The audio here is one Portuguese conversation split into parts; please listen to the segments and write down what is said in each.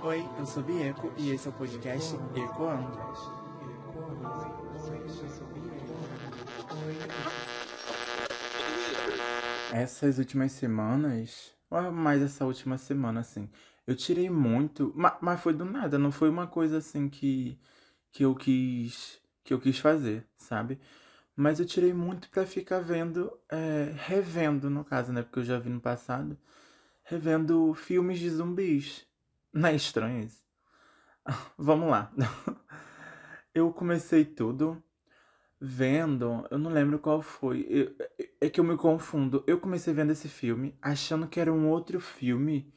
Oi, eu sou Bieco e esse é o podcast Ecoando. Essas últimas semanas, ou mais essa última semana, assim, eu tirei muito, mas, mas foi do nada, não foi uma coisa assim que, que eu quis que eu quis fazer, sabe? Mas eu tirei muito pra ficar vendo, é, revendo no caso, né? Porque eu já vi no passado, revendo filmes de zumbis. Não é estranho isso? Vamos lá. Eu comecei tudo vendo, eu não lembro qual foi. É que eu me confundo. Eu comecei vendo esse filme achando que era um outro filme,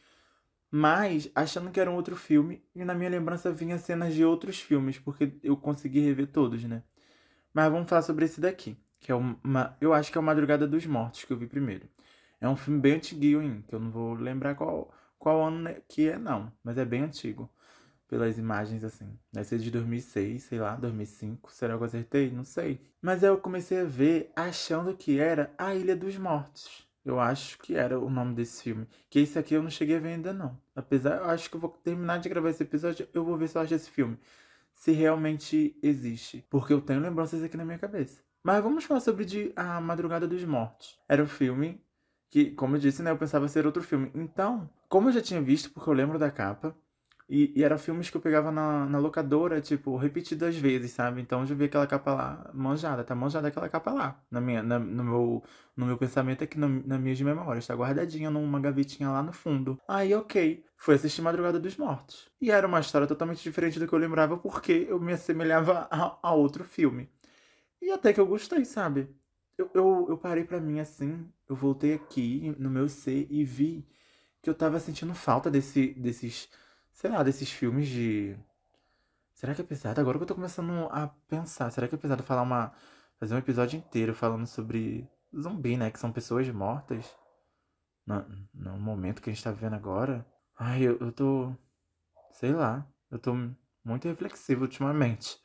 mas achando que era um outro filme, e na minha lembrança vinha cenas de outros filmes, porque eu consegui rever todos, né? Mas vamos falar sobre esse daqui, que é uma, eu acho que é o Madrugada dos Mortos que eu vi primeiro. É um filme bem antiguinho, que eu não vou lembrar qual qual ano que é não, mas é bem antigo. Pelas imagens assim. Deve ser de 2006, sei lá, 2005. Será que eu acertei? Não sei. Mas aí eu comecei a ver achando que era A Ilha dos Mortos. Eu acho que era o nome desse filme. Que esse aqui eu não cheguei a ver ainda não. Apesar, eu acho que eu vou terminar de gravar esse episódio, eu vou ver se eu acho esse filme. Se realmente existe. Porque eu tenho lembranças aqui na minha cabeça. Mas vamos falar sobre de A Madrugada dos Mortos. Era um filme que, como eu disse, né, eu pensava ser outro filme. Então, como eu já tinha visto, porque eu lembro da capa, e, e eram filmes que eu pegava na, na locadora, tipo, repetidas vezes, sabe? Então eu já vi aquela capa lá, manjada, tá manjada aquela capa lá, na minha, na- no, meu, no meu pensamento aqui, na, na minhas memórias, tá guardadinha numa gavetinha lá no fundo. Aí, ok, fui assistir Madrugada dos Mortos. E era uma história totalmente diferente do que eu lembrava, porque eu me assemelhava a, a outro filme. E até que eu gostei, sabe? Eu, eu, eu parei pra mim assim, eu voltei aqui no meu ser e vi que eu tava sentindo falta desse, desses, sei lá, desses filmes de. Será que é pesado? Agora que eu tô começando a pensar, será que é pesado falar uma. fazer um episódio inteiro falando sobre zumbi, né? Que são pessoas mortas no, no momento que a gente tá vivendo agora? Ai, eu, eu tô. sei lá, eu tô muito reflexivo ultimamente.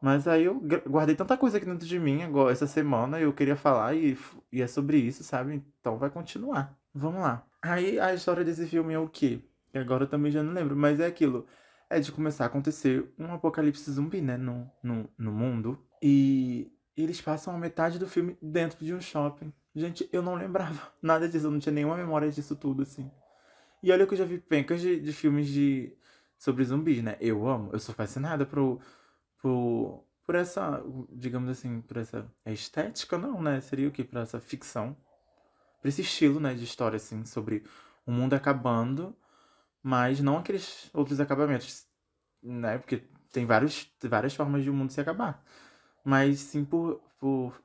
Mas aí eu guardei tanta coisa aqui dentro de mim agora, essa semana, e eu queria falar e, e é sobre isso, sabe? Então vai continuar. Vamos lá. Aí a história desse filme é o quê? Que agora eu também já não lembro, mas é aquilo. É de começar a acontecer um apocalipse zumbi, né? No, no, no mundo. E eles passam a metade do filme dentro de um shopping. Gente, eu não lembrava nada disso, eu não tinha nenhuma memória disso tudo, assim. E olha que eu já vi pencas de, de filmes de sobre zumbis, né? Eu amo, eu sou fascinada por, por, por essa, digamos assim, por essa estética, não, né? Seria o quê? Por essa ficção, por esse estilo, né, de história, assim, sobre o mundo acabando, mas não aqueles outros acabamentos, né? Porque tem vários, várias formas de o mundo se acabar. Mas sim por, por...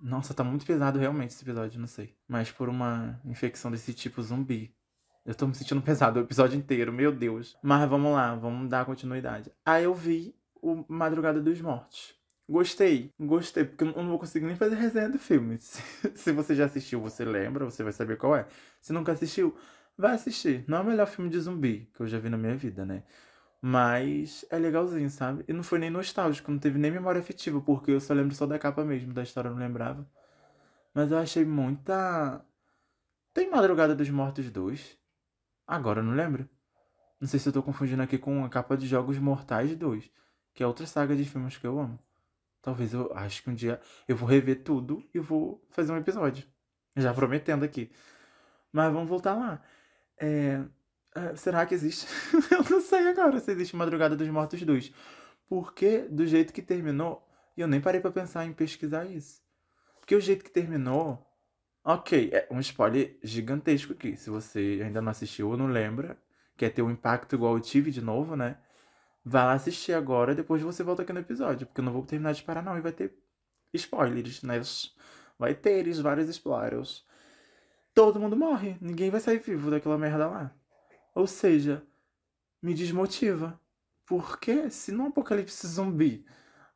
Nossa, tá muito pesado realmente esse episódio, não sei. Mas por uma infecção desse tipo zumbi. Eu tô me sentindo pesado o episódio inteiro, meu Deus. Mas vamos lá, vamos dar continuidade. Aí eu vi o Madrugada dos Mortos. Gostei, gostei, porque eu não vou conseguir nem fazer resenha do filme. Se, você já assistiu, você lembra, você vai saber qual é. Se nunca assistiu, vai assistir. Não é o melhor filme de zumbi que eu já vi na minha vida, né? Mas é legalzinho, sabe? E não foi nem nostálgico, não teve nem memória afetiva, porque eu só lembro só da capa mesmo, da história eu não lembrava. Mas eu achei muita. Tem Madrugada dos Mortos 2? Agora eu não lembro. Não sei se eu tô confundindo aqui com a capa de Jogos Mortais 2, que é outra saga de filmes que eu amo. Talvez eu acho que um dia eu vou rever tudo e vou fazer um episódio. Já prometendo aqui. Mas vamos voltar lá. É, é, será que existe? eu não sei agora se existe Madrugada dos Mortos 2. Porque do jeito que terminou, eu nem parei pra pensar em pesquisar isso. Porque o jeito que terminou. Ok, é um spoiler gigantesco aqui. Se você ainda não assistiu ou não lembra, quer ter um impacto igual eu tive de novo, né? Vai lá assistir agora, depois você volta aqui no episódio. Porque eu não vou terminar de parar, não. E vai ter spoilers, né? Vai ter vários spoilers. Todo mundo morre. Ninguém vai sair vivo daquela merda lá. Ou seja, me desmotiva. Porque se num apocalipse zumbi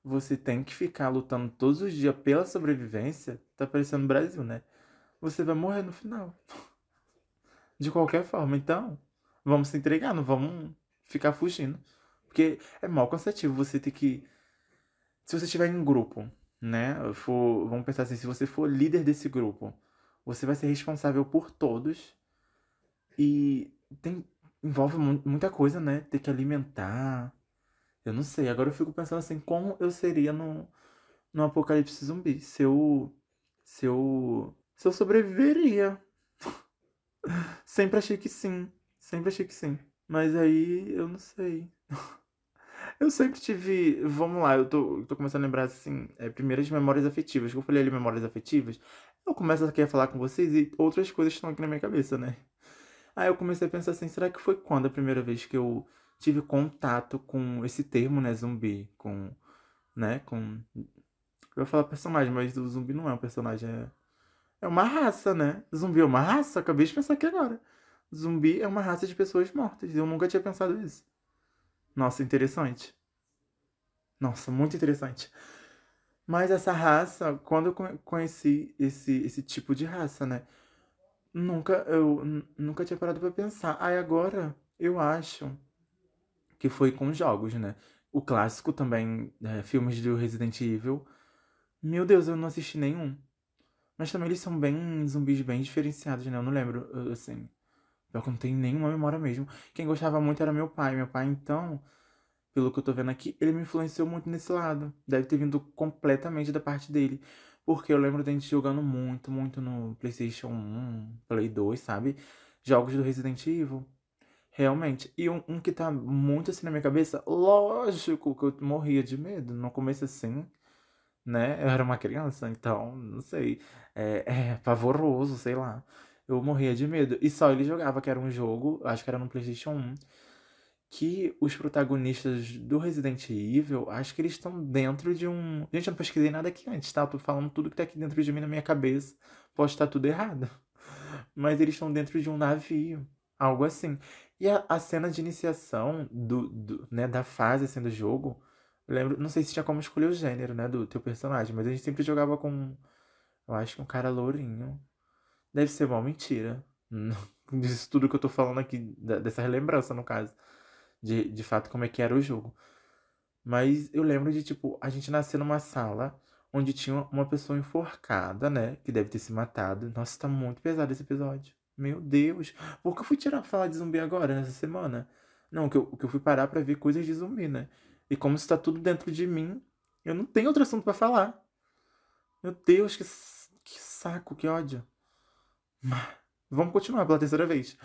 você tem que ficar lutando todos os dias pela sobrevivência, tá parecendo Brasil, né? Você vai morrer no final. De qualquer forma. Então, vamos se entregar, não vamos ficar fugindo. Porque é mal cansativo você ter que. Se você estiver em um grupo, né? For, vamos pensar assim, se você for líder desse grupo, você vai ser responsável por todos. E tem envolve muita coisa, né? Ter que alimentar. Eu não sei. Agora eu fico pensando assim, como eu seria no, no apocalipse zumbi? Se eu. Se eu. Se eu sobreviveria. Sempre achei que sim. Sempre achei que sim. Mas aí eu não sei. Eu sempre tive. Vamos lá, eu tô, tô começando a lembrar assim, é, primeiras memórias afetivas. Que eu falei ali memórias afetivas. Eu começo aqui a falar com vocês e outras coisas estão aqui na minha cabeça, né? Aí eu comecei a pensar assim, será que foi quando a primeira vez que eu tive contato com esse termo, né, zumbi, com, né, com... Eu ia falar personagem, mas o zumbi não é um personagem, é, é uma raça, né? Zumbi é uma raça? Acabei de pensar aqui agora. Zumbi é uma raça de pessoas mortas. Eu nunca tinha pensado isso. Nossa, interessante. Nossa, muito interessante. Mas essa raça, quando eu conheci esse, esse tipo de raça, né? Nunca, eu nunca tinha parado pra pensar. Aí agora, eu acho que foi com jogos, né? O clássico também, é, filmes do Resident Evil. Meu Deus, eu não assisti nenhum. Mas também eles são bem zumbis bem diferenciados, né? Eu não lembro, assim. Eu não tenho nenhuma memória mesmo. Quem gostava muito era meu pai. Meu pai, então, pelo que eu tô vendo aqui, ele me influenciou muito nesse lado. Deve ter vindo completamente da parte dele. Porque eu lembro da gente jogando muito, muito no PlayStation 1, Play 2, sabe? Jogos do Resident Evil. Realmente. E um, um, que tá muito assim na minha cabeça, lógico que eu morria de medo. No começo assim, né? Eu era uma criança, então, não sei. É, é pavoroso, sei lá. Eu morria de medo. E só ele jogava, que era um jogo, acho que era no PlayStation 1 que os protagonistas do Resident Evil, acho que eles estão dentro de um. Gente, eu não pesquisei nada aqui antes, tá? Eu tô falando tudo que tá aqui dentro de mim na minha cabeça. Pode estar tudo errado. Mas eles estão dentro de um navio. Algo assim. E a, a cena de iniciação do, do, né, da fase assim, do jogo. Eu lembro, não sei se tinha como escolher o gênero, né, do teu personagem, mas a gente sempre jogava com. Eu acho que um cara lourinho. Deve ser uma mentira. Disso tudo que eu tô falando aqui, dessa relembrança, no caso de, de fato como é que era o jogo. Mas eu lembro de, tipo, a gente nasceu numa sala onde tinha uma pessoa enforcada, né? Que deve ter se matado. Nossa, tá muito pesado esse episódio. Meu Deus. Por que eu fui tirar falar de zumbi agora, nessa semana? Não, que eu, que eu fui parar pra ver coisas de zumbi, né? E como está tudo dentro de mim, eu não tenho outro assunto para falar. Meu Deus, que, que saco, que ódio. Vamos continuar pela terceira vez.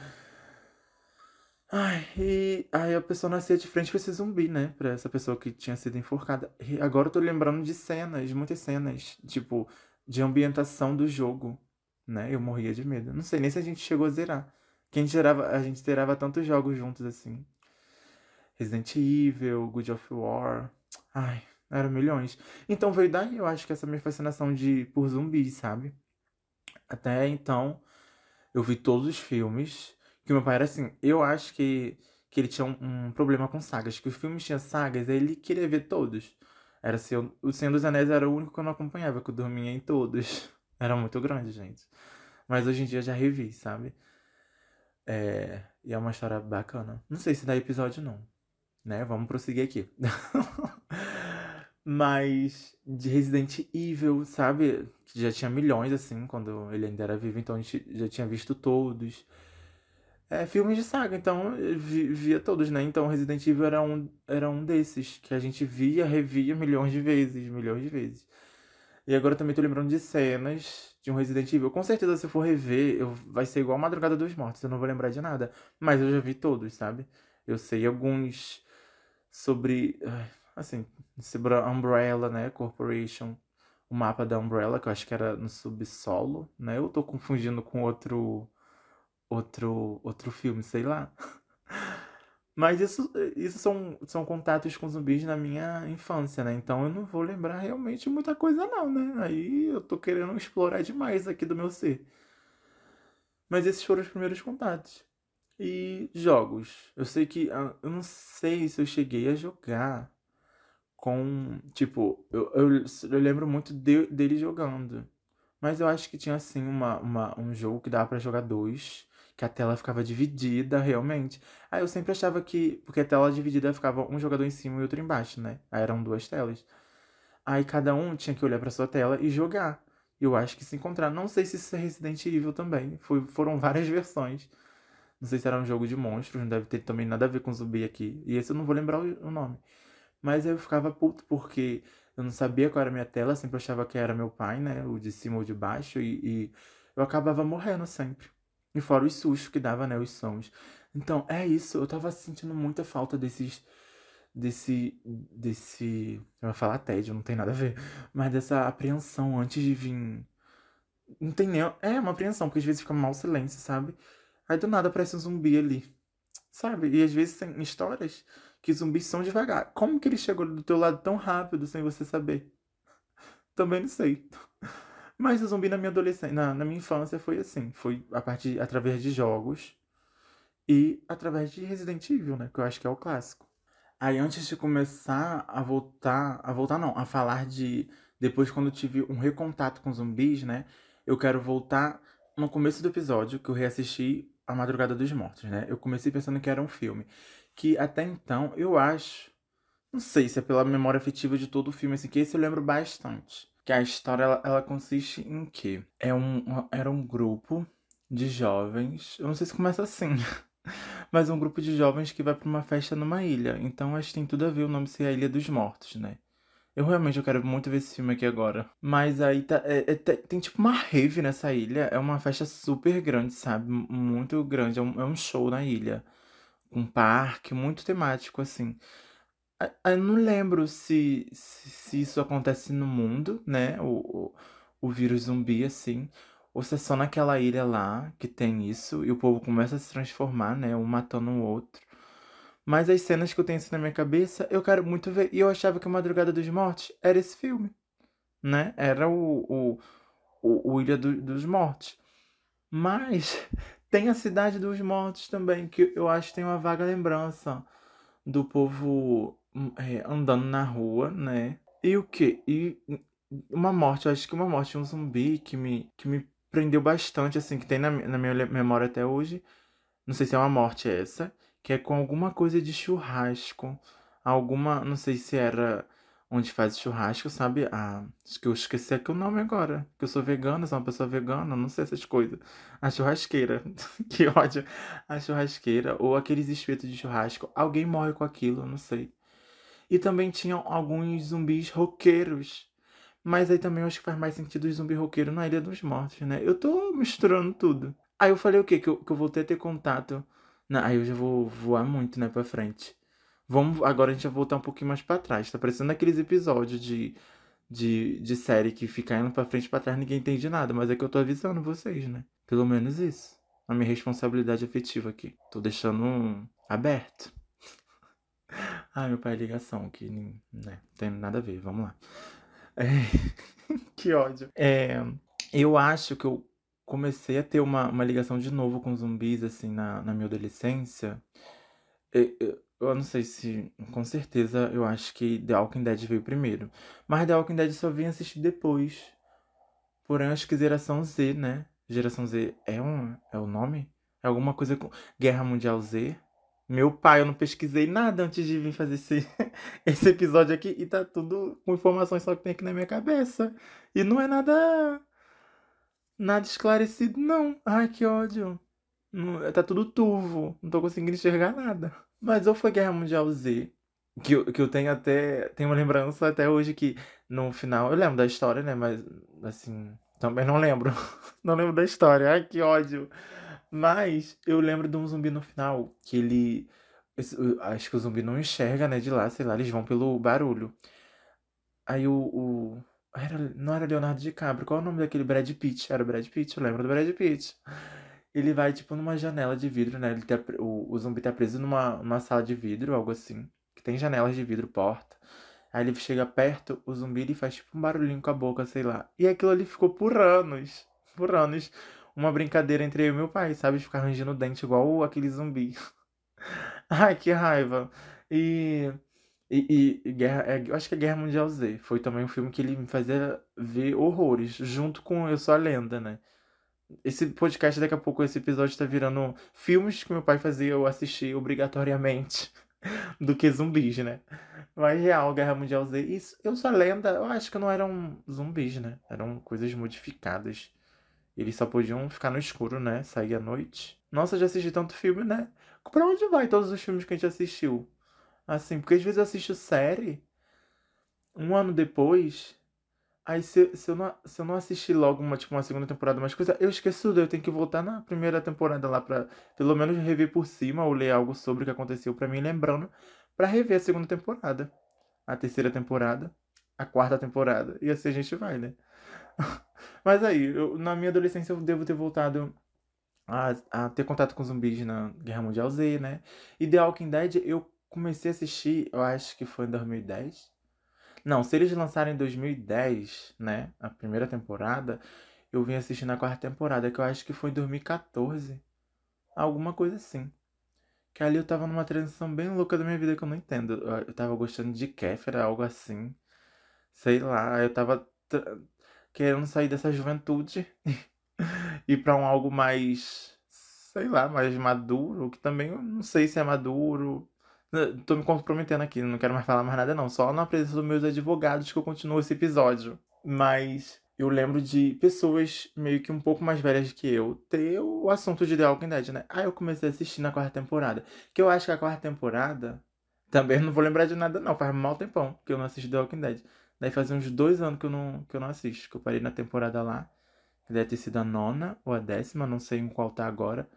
Ai, e aí a pessoa nascia de frente pra esse zumbi, né? Pra essa pessoa que tinha sido enforcada. E agora eu tô lembrando de cenas, muitas cenas, tipo, de ambientação do jogo, né? Eu morria de medo. Não sei nem se a gente chegou a zerar. Que a gente zerava, a gente zerava tantos jogos juntos assim. Resident Evil, God of War. Ai, eram milhões. Então veio daí, eu acho que essa minha fascinação de por zumbis, sabe? Até então, eu vi todos os filmes que meu pai era assim, eu acho que, que ele tinha um, um problema com sagas, que os filmes tinham sagas, ele queria ver todos. Era assim, o Senhor dos Anéis era o único que eu não acompanhava, que eu dormia em todos. Era muito grande, gente. Mas hoje em dia eu já revi, sabe? É, e é uma história bacana. Não sei se dá episódio não, né? Vamos prosseguir aqui. Mas de Resident Evil, sabe? Que já tinha milhões, assim, quando ele ainda era vivo. Então a gente já tinha visto todos é, filmes de saga, então via todos, né? Então Resident Evil era um, era um desses que a gente via, revia milhões de vezes, milhões de vezes. E agora também tô lembrando de cenas de um Resident Evil. Com certeza, se eu for rever, eu, vai ser igual Madrugada dos Mortos, eu não vou lembrar de nada. Mas eu já vi todos, sabe? Eu sei alguns sobre. Assim, Umbrella, né? Corporation. O mapa da Umbrella, que eu acho que era no subsolo, né? Eu tô confundindo com outro outro, outro filme, sei lá. Mas isso, isso são, são contatos com zumbis na minha infância, né? Então eu não vou lembrar realmente muita coisa, não, né? Aí eu tô querendo explorar demais aqui do meu ser. Mas esses foram os primeiros contatos. E jogos. Eu sei que. Ah, eu não sei se eu cheguei a jogar com. Tipo, eu, eu, eu lembro muito de, dele jogando. Mas eu acho que tinha assim uma, uma, um jogo que dava para jogar dois que a tela ficava dividida realmente. Aí eu sempre achava que. Porque a tela dividida ficava um jogador em cima e outro embaixo, né? Aí eram duas telas. Aí cada um tinha que olhar para sua tela e jogar. Eu acho que se encontrar. Não sei se isso é Resident Evil também. Foi, foram várias versões Não sei se era um jogo de monstros, não deve ter também nada a ver com zumbi aqui. E esse eu não vou lembrar o nome. Mas eu ficava puto porque eu não sabia qual era a minha tela, sempre achava que era meu pai, né? O de cima ou de baixo, e, e eu acabava morrendo sempre. E fora os sustos que dava, né? Os sons. Então, é isso. Eu tava sentindo muita falta desses. Desse. Desse. Eu vou falar tédio, não tem nada a ver. Mas dessa apreensão antes de vir. Não tem nem. É uma apreensão, porque às vezes fica mal silêncio, sabe? Aí do nada aparece um zumbi ali. Sabe? E às vezes tem histórias que zumbis são devagar. Como que ele chegou do teu lado tão rápido sem você saber? Também não sei. Mas o zumbi na minha adolescência, na, na minha infância foi assim, foi a partir através de jogos e através de Resident Evil, né, que eu acho que é o clássico. Aí antes de começar a voltar, a voltar não, a falar de depois quando eu tive um recontato com zumbis, né, eu quero voltar no começo do episódio que eu reassisti A Madrugada dos Mortos, né? Eu comecei pensando que era um filme que até então eu acho, não sei se é pela memória afetiva de todo o filme, assim, que esse eu lembro bastante. Que a história ela, ela consiste em que é um, era um grupo de jovens, eu não sei se começa assim, mas um grupo de jovens que vai para uma festa numa ilha. Então acho que tem tudo a ver o nome ser a Ilha dos Mortos, né? Eu realmente eu quero muito ver esse filme aqui agora. Mas aí tá, é, é, tem tipo uma rave nessa ilha. É uma festa super grande, sabe? Muito grande. É um, é um show na ilha um parque muito temático, assim. Eu não lembro se, se, se isso acontece no mundo, né? O, o, o vírus zumbi, assim. Ou se é só naquela ilha lá que tem isso e o povo começa a se transformar, né? Um matando o outro. Mas as cenas que eu tenho assim na minha cabeça, eu quero muito ver. E eu achava que a Madrugada dos Mortos era esse filme, né? Era o, o, o, o Ilha do, dos Mortos. Mas tem a Cidade dos Mortos também, que eu acho que tem uma vaga lembrança do povo hum, é, andando na rua, né? E o que? E uma morte, eu acho que uma morte, um zumbi que me, que me prendeu bastante, assim, que tem na, na minha memória até hoje. Não sei se é uma morte essa, que é com alguma coisa de churrasco. Alguma, não sei se era onde faz churrasco, sabe? Ah, acho que eu esqueci aqui o nome agora. Que eu sou vegana, sou uma pessoa vegana, não sei essas coisas. A churrasqueira. que ódio. A churrasqueira. Ou aqueles espetos de churrasco. Alguém morre com aquilo, não sei. E também tinham alguns zumbis roqueiros. Mas aí também eu acho que faz mais sentido os zumbi roqueiro na Ilha dos Mortos, né? Eu tô misturando tudo. Aí eu falei o quê? Que eu, que eu voltei a ter contato. Não, aí eu já vou voar muito, né, pra frente. Vamos, agora a gente vai voltar um pouquinho mais para trás. Tá parecendo aqueles episódios de, de, de série que fica indo pra frente e pra trás ninguém entende nada. Mas é que eu tô avisando vocês, né? Pelo menos isso. A minha responsabilidade afetiva aqui. Tô deixando um aberto. Ai, meu pai, ligação aqui. Né? Tem nada a ver. Vamos lá. É... que ódio. É... Eu acho que eu comecei a ter uma, uma ligação de novo com zumbis, assim, na, na minha adolescência. Eu não sei se. Com certeza, eu acho que The Walking Dead veio primeiro. Mas The Walking Dead só vim assistir depois. Porém, acho que Geração Z, né? Geração Z é um. É o nome? É alguma coisa com. Guerra Mundial Z? Meu pai, eu não pesquisei nada antes de vir fazer esse, esse episódio aqui e tá tudo com informações só que tem aqui na minha cabeça. E não é nada. Nada esclarecido, não. Ai, que ódio. Tá tudo turvo. Não tô conseguindo enxergar nada. Mas ou foi Guerra Mundial Z, que eu, que eu tenho até. Tenho uma lembrança até hoje que no final. Eu lembro da história, né? Mas assim. Também não lembro. não lembro da história. Ai, que ódio. Mas eu lembro de um zumbi no final que ele. Acho que o zumbi não enxerga, né? De lá, sei lá, eles vão pelo barulho. Aí o. o era, não era Leonardo DiCaprio. Qual é o nome daquele Brad Pitt? Era Brad Pitt, eu lembro do Brad Pitt ele vai, tipo, numa janela de vidro, né? Ele tá, o, o zumbi tá preso numa, numa sala de vidro, algo assim. Que tem janelas de vidro, porta. Aí ele chega perto, o zumbi ele faz tipo um barulhinho com a boca, sei lá. E aquilo ali ficou por anos. Por anos. Uma brincadeira entre eu e meu pai, sabe? De ficar rangindo o dente igual aquele zumbi. Ai, que raiva. E. E, e, Guerra, é, eu acho que é Guerra Mundial Z. Foi também um filme que ele me fazia ver horrores, junto com Eu Sou a Lenda, né? Esse podcast, daqui a pouco, esse episódio tá virando filmes que meu pai fazia eu assistir obrigatoriamente do que zumbis, né? Mas real, Guerra Mundial Z. Isso, eu sou lenda, eu acho que não eram zumbis, né? Eram coisas modificadas. Eles só podiam ficar no escuro, né? Sair à noite. Nossa, já assisti tanto filme, né? Pra onde vai todos os filmes que a gente assistiu? Assim, porque às vezes eu assisto série um ano depois. Aí se, se, eu, não, se eu não assistir logo uma, tipo, uma segunda temporada, mais coisa, eu esqueço tudo. Eu tenho que voltar na primeira temporada lá pra pelo menos rever por cima ou ler algo sobre o que aconteceu pra mim, lembrando, pra rever a segunda temporada, a terceira temporada, a quarta temporada. E assim a gente vai, né? Mas aí, eu, na minha adolescência eu devo ter voltado a, a ter contato com zumbis na Guerra Mundial Z, né? E The Walking Dead eu comecei a assistir, eu acho que foi em 2010. Não, se eles lançaram em 2010, né? A primeira temporada, eu vim assistindo a quarta temporada, que eu acho que foi em 2014. Alguma coisa assim. Que ali eu tava numa transição bem louca da minha vida que eu não entendo. Eu tava gostando de Kéfera, algo assim. Sei lá, eu tava querendo sair dessa juventude e para um algo mais, sei lá, mais maduro, que também eu não sei se é maduro. Tô me comprometendo aqui, não quero mais falar mais nada não, só na presença dos meus advogados que eu continuo esse episódio. Mas eu lembro de pessoas meio que um pouco mais velhas que eu ter o assunto de The Walking Dead, né? Aí eu comecei a assistir na quarta temporada. Que eu acho que a quarta temporada. Também não vou lembrar de nada, não. Faz mal tempão que eu não assisti The Walking Dead. Daí faz uns dois anos que eu não, que eu não assisto, que eu parei na temporada lá. Deve ter sido a nona ou a décima, não sei em qual tá agora.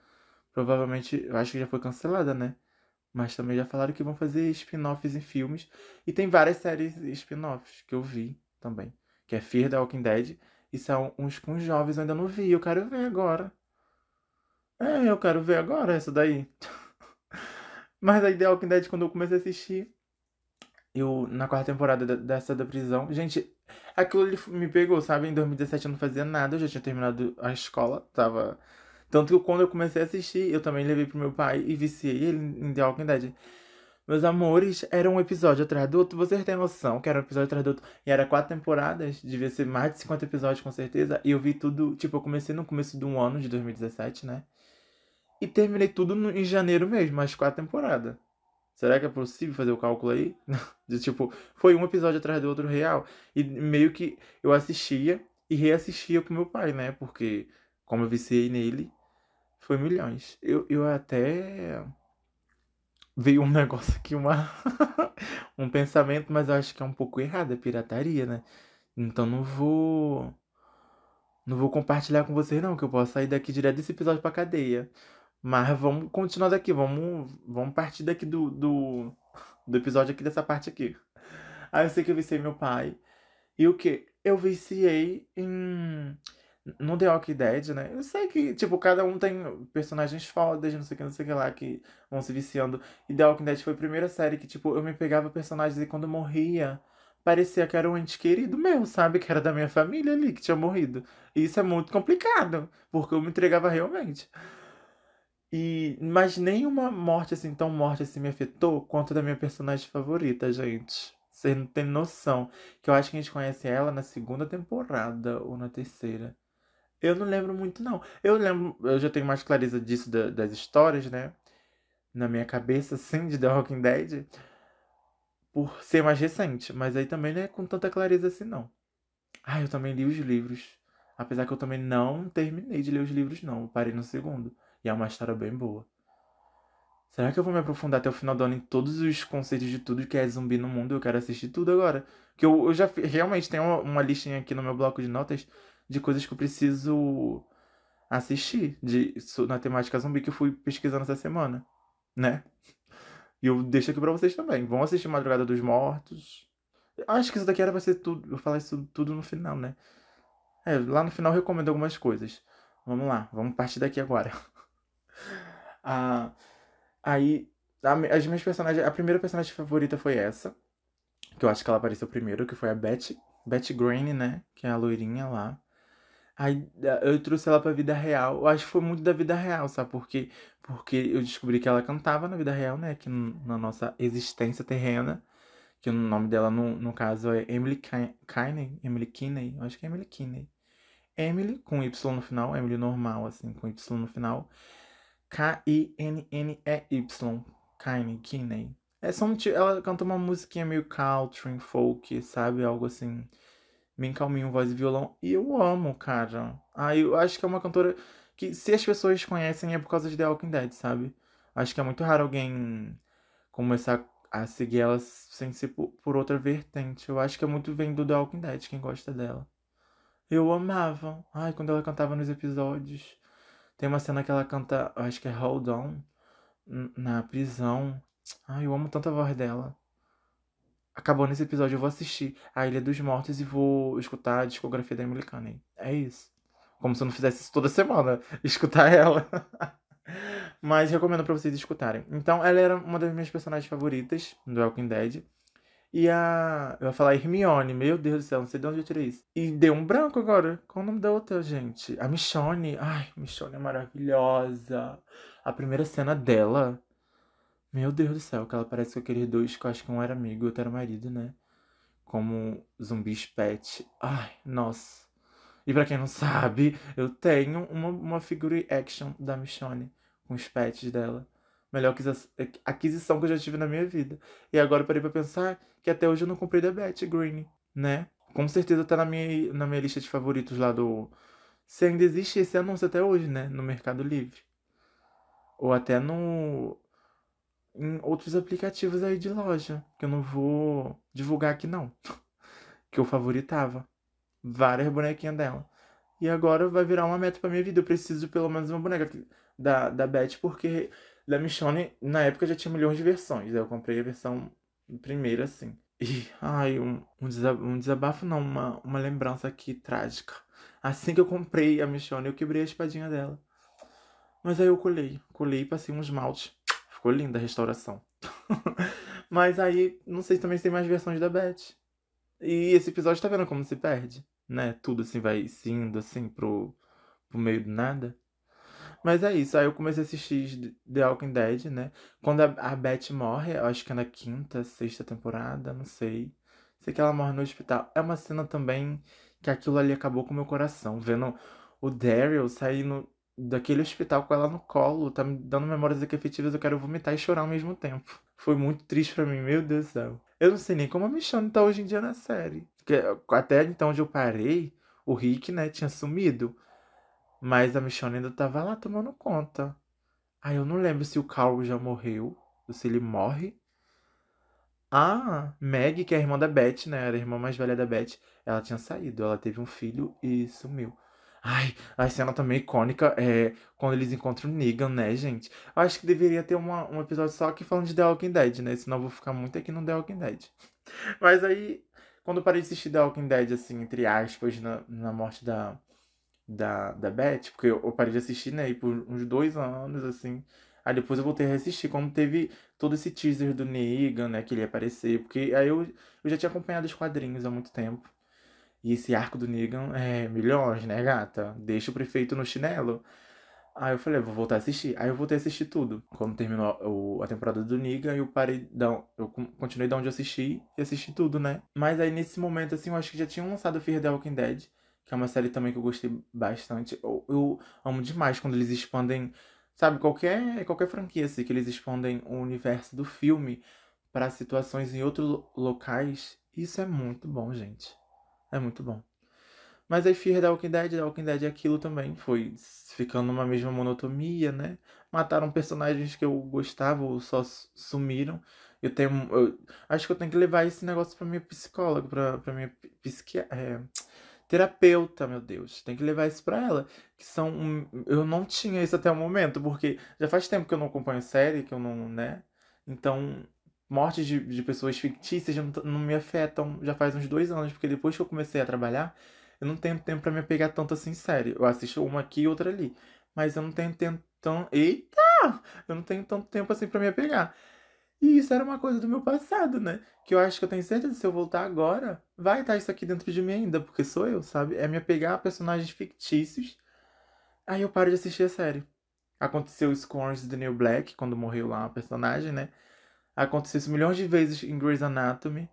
Provavelmente, eu acho que já foi cancelada, né? Mas também já falaram que vão fazer spin-offs em filmes. E tem várias séries spin-offs que eu vi também. Que é Fear the Walking Dead. E são uns com jovens, eu ainda não vi. Eu quero ver agora. É, eu quero ver agora essa daí. Mas a The Walking Dead, quando eu comecei a assistir, eu, na quarta temporada dessa da prisão, gente, aquilo ali me pegou, sabe? Em 2017 eu não fazia nada, eu já tinha terminado a escola, tava. Tanto que quando eu comecei a assistir, eu também levei pro meu pai e viciei ele em The Walking Dead. Meus amores, era um episódio atrás do outro, vocês têm noção que era um episódio atrás do outro. E era quatro temporadas, devia ser mais de 50 episódios com certeza. E eu vi tudo, tipo, eu comecei no começo do ano de 2017, né? E terminei tudo no, em janeiro mesmo, as quatro temporadas. Será que é possível fazer o cálculo aí? De tipo, foi um episódio atrás do outro real. E meio que eu assistia e reassistia pro meu pai, né? Porque, como eu viciei nele, foi milhões. Eu, eu até. Veio um negócio aqui, uma. um pensamento, mas eu acho que é um pouco errado, é pirataria, né? Então não vou. Não vou compartilhar com vocês, não, que eu posso sair daqui direto desse episódio pra cadeia. Mas vamos continuar daqui, vamos, vamos partir daqui do, do, do episódio aqui, dessa parte aqui. Aí eu sei que eu viciei meu pai. E o que? Eu viciei em. No The Walking Dead, né? Eu sei que, tipo, cada um tem personagens fodas, não sei o que, não sei o que lá, que vão se viciando. E The Walking Dead foi a primeira série que, tipo, eu me pegava personagens e quando morria, parecia que era um ente querido meu, sabe? Que era da minha família ali, que tinha morrido. E isso é muito complicado, porque eu me entregava realmente. E, mas nenhuma morte assim, tão morte assim, me afetou quanto da minha personagem favorita, gente. Você não tem noção. Que eu acho que a gente conhece ela na segunda temporada ou na terceira. Eu não lembro muito, não. Eu lembro, eu já tenho mais clareza disso da, das histórias, né? Na minha cabeça, assim, de The Walking Dead. Por ser mais recente. Mas aí também não é com tanta clareza assim, não. Ah, eu também li os livros. Apesar que eu também não terminei de ler os livros, não. Eu parei no segundo. E é uma história bem boa. Será que eu vou me aprofundar até o final do ano em todos os conceitos de tudo que é zumbi no mundo? Eu quero assistir tudo agora. Porque eu, eu já realmente tenho uma, uma listinha aqui no meu bloco de notas de coisas que eu preciso assistir de, na temática zumbi que eu fui pesquisando essa semana, né? E eu deixo aqui pra vocês também. Vão assistir Madrugada dos Mortos. Acho que isso daqui era pra ser tudo. Eu falar isso tudo no final, né? É, lá no final eu recomendo algumas coisas. Vamos lá, vamos partir daqui agora. Ah, aí, as minhas personagens. A primeira personagem favorita foi essa. Que eu acho que ela apareceu primeiro, que foi a Betty. Betty Green, né? Que é a loirinha lá. Aí eu trouxe ela pra vida real. Eu acho que foi muito da vida real, sabe? Porque, porque eu descobri que ela cantava na vida real, né? Aqui na nossa existência terrena. Que o nome dela, no, no caso, é Emily Kinney. Emily Kinney. Eu acho que é Emily Kinney. Emily, com Y no final. Emily normal, assim, com Y no final. K-I-N-N-E-Y. Kine, Kinney. É só um, ela canta uma musiquinha meio country, folk, sabe? Algo assim. Bem calminho, voz e violão. E eu amo, cara. Ah, eu acho que é uma cantora que, se as pessoas conhecem, é por causa de The Walking Dead, sabe? Acho que é muito raro alguém começar a seguir ela sem ser por, por outra vertente. Eu acho que é muito vem do The Walking Dead, quem gosta dela. Eu amava. Ai, quando ela cantava nos episódios. Tem uma cena que ela canta, acho que é Hold On, na prisão. Ai, eu amo tanto a voz dela. Acabou nesse episódio, eu vou assistir A Ilha dos Mortos e vou escutar a discografia da Emily Cunning. É isso. Como se eu não fizesse isso toda semana, escutar ela. Mas recomendo para vocês escutarem. Então, ela era uma das minhas personagens favoritas do Walking Dead. E a. Eu ia falar Hermione, meu Deus do céu, não sei de onde eu tirei isso. E deu um branco agora. Qual o nome da outra, gente? A Michonne. Ai, Michonne é maravilhosa. A primeira cena dela. Meu Deus do céu, que ela parece com aqueles dois que eu acho que um era amigo e outro era marido, né? Como zumbis pet. Ai, nossa. E pra quem não sabe, eu tenho uma, uma figure action da Michonne com os pets dela. Melhor aquisição que eu já tive na minha vida. E agora parei pra pensar que até hoje eu não comprei da Betty Green, né? Com certeza tá na minha, na minha lista de favoritos lá do. Se ainda existe esse anúncio até hoje, né? No Mercado Livre. Ou até no em outros aplicativos aí de loja, que eu não vou divulgar aqui não, que eu favoritava. Várias bonequinhas dela. E agora vai virar uma meta pra minha vida. Eu preciso pelo menos uma boneca da, da Beth, porque da Michonne, na época já tinha milhões de versões. Eu comprei a versão primeira, assim. E, ai, um, um, desabafo, um desabafo não, uma, uma lembrança aqui trágica. Assim que eu comprei a Michonne, eu quebrei a espadinha dela. Mas aí eu colei, colei e passei um esmalte Ficou linda a restauração. Mas aí, não sei também se tem mais versões da Beth. E esse episódio tá vendo como se perde, né? Tudo assim vai indo assim pro, pro meio do nada. Mas é isso, aí eu comecei a assistir The Walking Dead, né? Quando a, a Beth morre, eu acho que é na quinta, sexta temporada, não sei. Sei que ela morre no hospital. É uma cena também que aquilo ali acabou com o meu coração. Vendo o Daryl saindo daquele hospital com ela no colo, tá me dando memórias afetivas, eu quero vomitar e chorar ao mesmo tempo. Foi muito triste para mim, meu Deus do céu. Eu não sei nem como a Michonne tá hoje em dia na série. Porque até então onde eu parei, o Rick, né, tinha sumido. Mas a Michonne ainda tava lá tomando conta. Aí eu não lembro se o Carl já morreu, ou se ele morre. A Meg, que é a irmã da Beth, né, era a irmã mais velha da Beth, ela tinha saído, ela teve um filho e sumiu. Ai, a cena também icônica é quando eles encontram o Negan, né, gente? Eu acho que deveria ter uma, um episódio só aqui falando de The Walking Dead, né? Senão eu vou ficar muito aqui no The Walking Dead. Mas aí, quando eu parei de assistir The Walking Dead, assim, entre aspas, na, na morte da, da, da Beth, porque eu, eu parei de assistir, né, por uns dois anos, assim. Aí depois eu voltei a assistir, quando teve todo esse teaser do Negan, né, que ele ia aparecer. Porque aí eu, eu já tinha acompanhado os quadrinhos há muito tempo. E esse arco do Negan é milhões, né, gata? Deixa o prefeito no chinelo. Aí eu falei, vou voltar a assistir. Aí eu voltei a assistir tudo. Quando terminou a temporada do Negan, eu parei, eu continuei de onde eu assisti e assisti tudo, né? Mas aí nesse momento, assim, eu acho que já tinham lançado Fear the Walking Dead, que é uma série também que eu gostei bastante. Eu, eu amo demais quando eles expandem, sabe, qualquer, qualquer franquia, assim, que eles expandem o universo do filme para situações em outros locais. Isso é muito bom, gente. É muito bom. Mas aí Fear da Walking Dead, da Walking Dead é aquilo também. Foi ficando numa mesma monotonia, né? Mataram personagens que eu gostava ou só sumiram. Eu tenho. Eu, acho que eu tenho que levar esse negócio pra minha psicóloga, pra, pra minha psiqui, é, terapeuta, meu Deus. Tem que levar isso pra ela. Que são. Eu não tinha isso até o momento, porque já faz tempo que eu não acompanho série, que eu não, né? Então, mortes de, de pessoas fictícias não, não, me afetam já faz uns dois anos, porque depois que eu comecei a trabalhar, eu não tenho tempo para me pegar tanto assim sério. Eu assisto uma aqui e outra ali. Mas eu não tenho tempo tão. Eita! Eu não tenho tanto tempo assim para me apegar. E isso era uma coisa do meu passado, né? Que eu acho que eu tenho certeza que se eu voltar agora, vai estar isso aqui dentro de mim ainda, porque sou eu, sabe? É me apegar a personagens fictícios. Aí eu paro de assistir a série. Aconteceu o Scorns do New Black, quando morreu lá a personagem, né? Aconteceu isso milhões de vezes em Grey's Anatomy,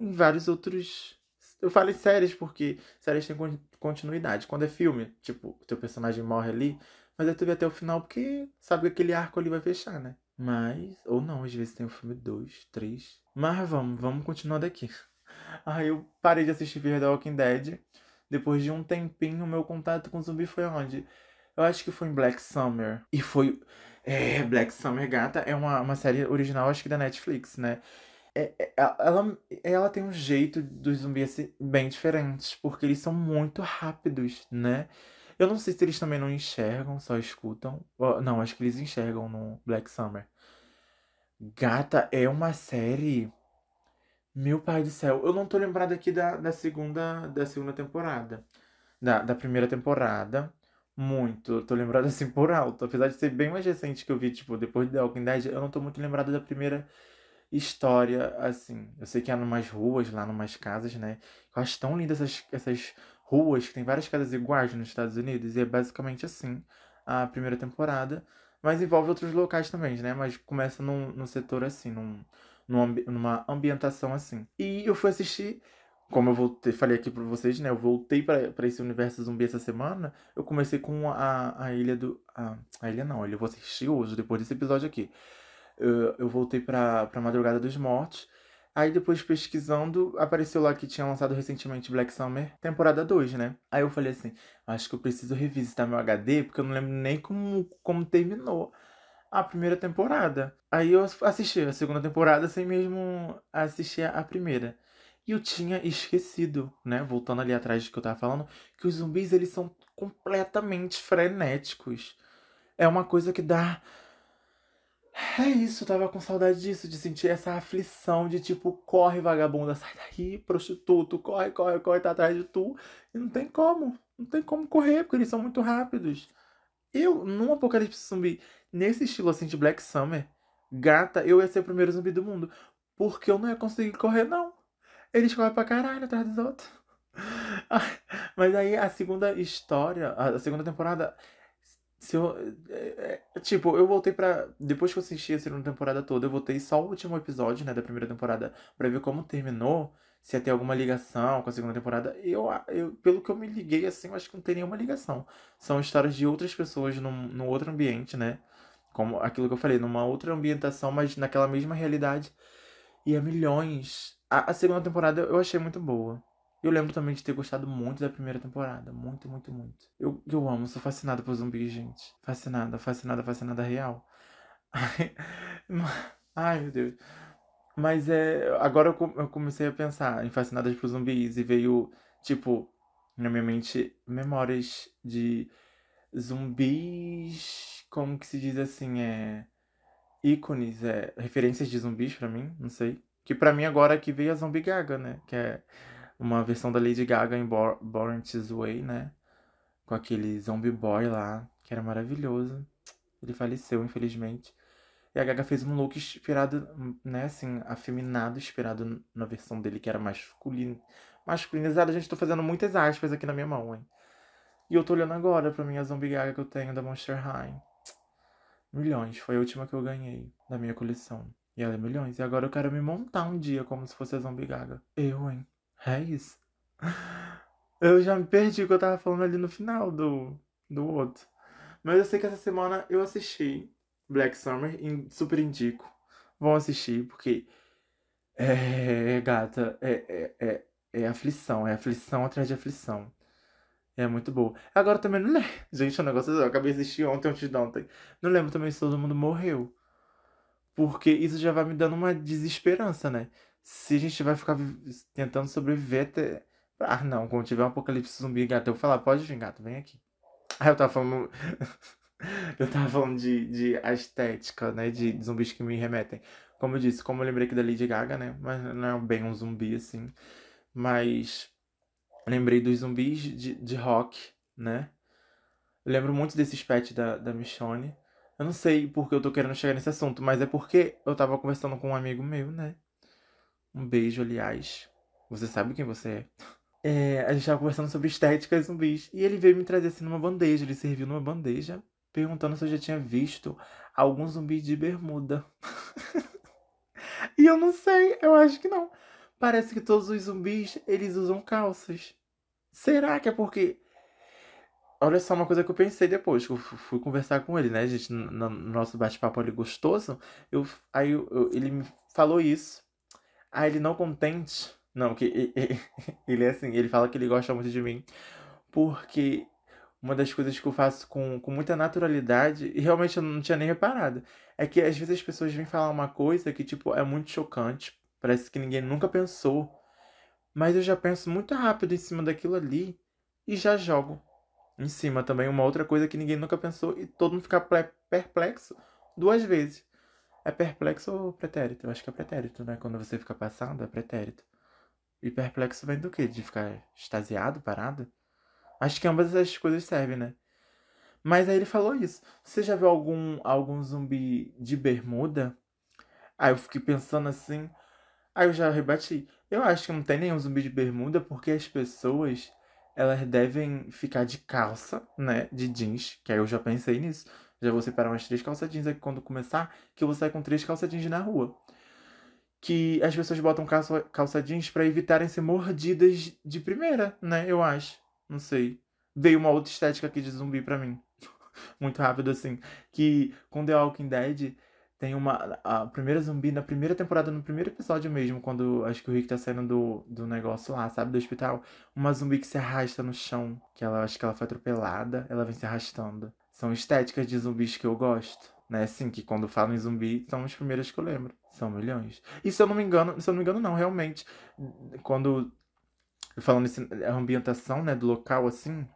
em vários outros. Eu falo em séries porque séries têm continuidade. Quando é filme, tipo, o teu personagem morre ali, mas aí tu vê até o final porque sabe que aquele arco ali vai fechar, né? Mas, ou não, às vezes tem o filme 2, 3. Mas vamos, vamos continuar daqui. Aí eu parei de assistir Fear the Walking Dead. Depois de um tempinho, meu contato com zumbi foi onde? Eu acho que foi em Black Summer. E foi. É, Black Summer Gata é uma, uma série original, acho que da Netflix, né? É, é, ela, ela tem um jeito dos zumbis assim, bem diferentes, porque eles são muito rápidos, né? Eu não sei se eles também não enxergam, só escutam. Não, acho que eles enxergam no Black Summer. Gata é uma série. Meu pai do céu, eu não tô lembrado aqui da, da segunda da segunda temporada. Da, da primeira temporada. Muito. Eu tô lembrado assim por alto. Apesar de ser bem mais recente que eu vi, tipo, depois de The Walking Dead, eu não tô muito lembrado da primeira história, assim. Eu sei que há numas ruas, lá numas casas, né? Eu acho tão lindas essas, essas ruas, que tem várias casas iguais nos Estados Unidos, e é basicamente assim a primeira temporada. Mas envolve outros locais também, né? Mas começa num, num setor assim, num, numa ambientação assim. E eu fui assistir, como eu voltei, falei aqui pra vocês, né? Eu voltei para esse universo zumbi essa semana. Eu comecei com a, a ilha do. A, a ilha não, eu vou assistir hoje, depois desse episódio aqui. Eu, eu voltei pra, pra Madrugada dos Mortos. Aí depois pesquisando, apareceu lá que tinha lançado recentemente Black Summer, temporada 2, né? Aí eu falei assim, acho que eu preciso revisitar meu HD, porque eu não lembro nem como, como terminou a primeira temporada. Aí eu assisti a segunda temporada sem mesmo assistir a primeira. E eu tinha esquecido, né? Voltando ali atrás do que eu tava falando, que os zumbis eles são completamente frenéticos. É uma coisa que dá é isso, eu tava com saudade disso, de sentir essa aflição de tipo, corre vagabunda, sai daí, prostituto, corre, corre, corre, tá atrás de tu. E não tem como, não tem como correr, porque eles são muito rápidos. Eu, num apocalipse zumbi, nesse estilo assim de Black Summer, gata, eu ia ser o primeiro zumbi do mundo. Porque eu não ia conseguir correr, não. Eles correm pra caralho atrás dos outros. Mas aí a segunda história, a segunda temporada se eu, é, é, tipo, eu voltei pra. Depois que eu assisti a segunda temporada toda, eu voltei só o último episódio, né, da primeira temporada, pra ver como terminou, se ia ter alguma ligação com a segunda temporada. Eu, eu, pelo que eu me liguei, assim, eu acho que não tem nenhuma ligação. São histórias de outras pessoas num, num outro ambiente, né? Como aquilo que eu falei, numa outra ambientação, mas naquela mesma realidade. E há milhões. A, a segunda temporada eu achei muito boa. Eu lembro também de ter gostado muito da primeira temporada. Muito, muito, muito. Eu, eu amo, sou fascinada por zumbis, gente. Fascinada, fascinada, fascinada real. Ai, ai meu Deus. Mas é. Agora eu, eu comecei a pensar em Fascinadas por Zumbis e veio, tipo, na minha mente, memórias de zumbis. Como que se diz assim? É. ícones, é. referências de zumbis para mim, não sei. Que para mim agora que veio a Zombie Gaga, né? Que é uma versão da Lady Gaga em Born This Way, né? Com aquele zombie boy lá, que era maravilhoso. Ele faleceu, infelizmente. E a Gaga fez um look inspirado, né, assim, afeminado, inspirado na versão dele, que era masculino. Masculinizada, gente, tô fazendo muitas aspas aqui na minha mão, hein? E eu tô olhando agora pra minha zombie Gaga que eu tenho da Monster High. Milhões, foi a última que eu ganhei da minha coleção. E ela é milhões. E agora eu quero me montar um dia como se fosse a zombie Gaga. Eu, hein? É isso. Eu já me perdi o que eu tava falando ali no final do, do outro. Mas eu sei que essa semana eu assisti Black Summer e super indico. Vão assistir, porque é, gata, é, é, é, é aflição, é aflição atrás de aflição. É muito boa. Agora também não lembro. Gente, o negócio eu acabei de assistir ontem, antes de ontem. Não lembro também se todo mundo morreu. Porque isso já vai me dando uma desesperança, né? se a gente vai ficar tentando sobreviver até. Ah, não, quando tiver um apocalipse zumbi, gato, eu falar, pode vir, gato, vem aqui. Aí eu tava falando. eu tava falando de, de estética, né? De, de zumbis que me remetem. Como eu disse, como eu lembrei aqui da Lady Gaga, né? Mas não é bem um zumbi assim. Mas lembrei dos zumbis de, de rock, né? Eu lembro muito desses pets da, da Michonne. Eu não sei porque eu tô querendo chegar nesse assunto, mas é porque eu tava conversando com um amigo meu, né? Um beijo, aliás. Você sabe quem você é. é a gente tava conversando sobre estética e zumbis. E ele veio me trazer assim numa bandeja. Ele serviu numa bandeja, perguntando se eu já tinha visto algum zumbi de bermuda. e eu não sei, eu acho que não. Parece que todos os zumbis, eles usam calças. Será que é porque Olha só uma coisa que eu pensei depois, que eu fui conversar com ele, né, gente, no, nosso bate-papo ali gostoso. Eu, aí eu, eu, ele me falou isso. Aí ele não contente, Não, que ele é assim, ele fala que ele gosta muito de mim porque uma das coisas que eu faço com, com muita naturalidade, e realmente eu não tinha nem reparado, é que às vezes as pessoas vêm falar uma coisa que, tipo, é muito chocante, parece que ninguém nunca pensou, mas eu já penso muito rápido em cima daquilo ali e já jogo em cima também uma outra coisa que ninguém nunca pensou e todo mundo fica perplexo duas vezes. É perplexo ou pretérito? Eu acho que é pretérito, né? Quando você fica passando, é pretérito. E perplexo vem do quê? De ficar extasiado, parado? Acho que ambas as coisas servem, né? Mas aí ele falou isso. Você já viu algum, algum zumbi de bermuda? Aí eu fiquei pensando assim. Aí eu já rebati. Eu acho que não tem nenhum zumbi de bermuda porque as pessoas elas devem ficar de calça, né? De jeans. Que aí eu já pensei nisso. Já vou separar umas três calça jeans aqui quando começar. Que eu vou sair com três calça jeans na rua. Que as pessoas botam calça, calça jeans pra evitarem ser mordidas de primeira, né? Eu acho. Não sei. Veio uma outra estética aqui de zumbi pra mim. Muito rápido assim. Que com The Walking Dead tem uma. A primeira zumbi, na primeira temporada, no primeiro episódio mesmo, quando acho que o Rick tá saindo do, do negócio lá, sabe? Do hospital. Uma zumbi que se arrasta no chão. Que ela acho que ela foi atropelada. Ela vem se arrastando. São estéticas de zumbis que eu gosto. Né? Assim, que quando falam em zumbi, são os primeiros que eu lembro. São milhões. E se eu não me engano, se eu não me engano, não, realmente. Quando falando em ambientação, né, do local, assim,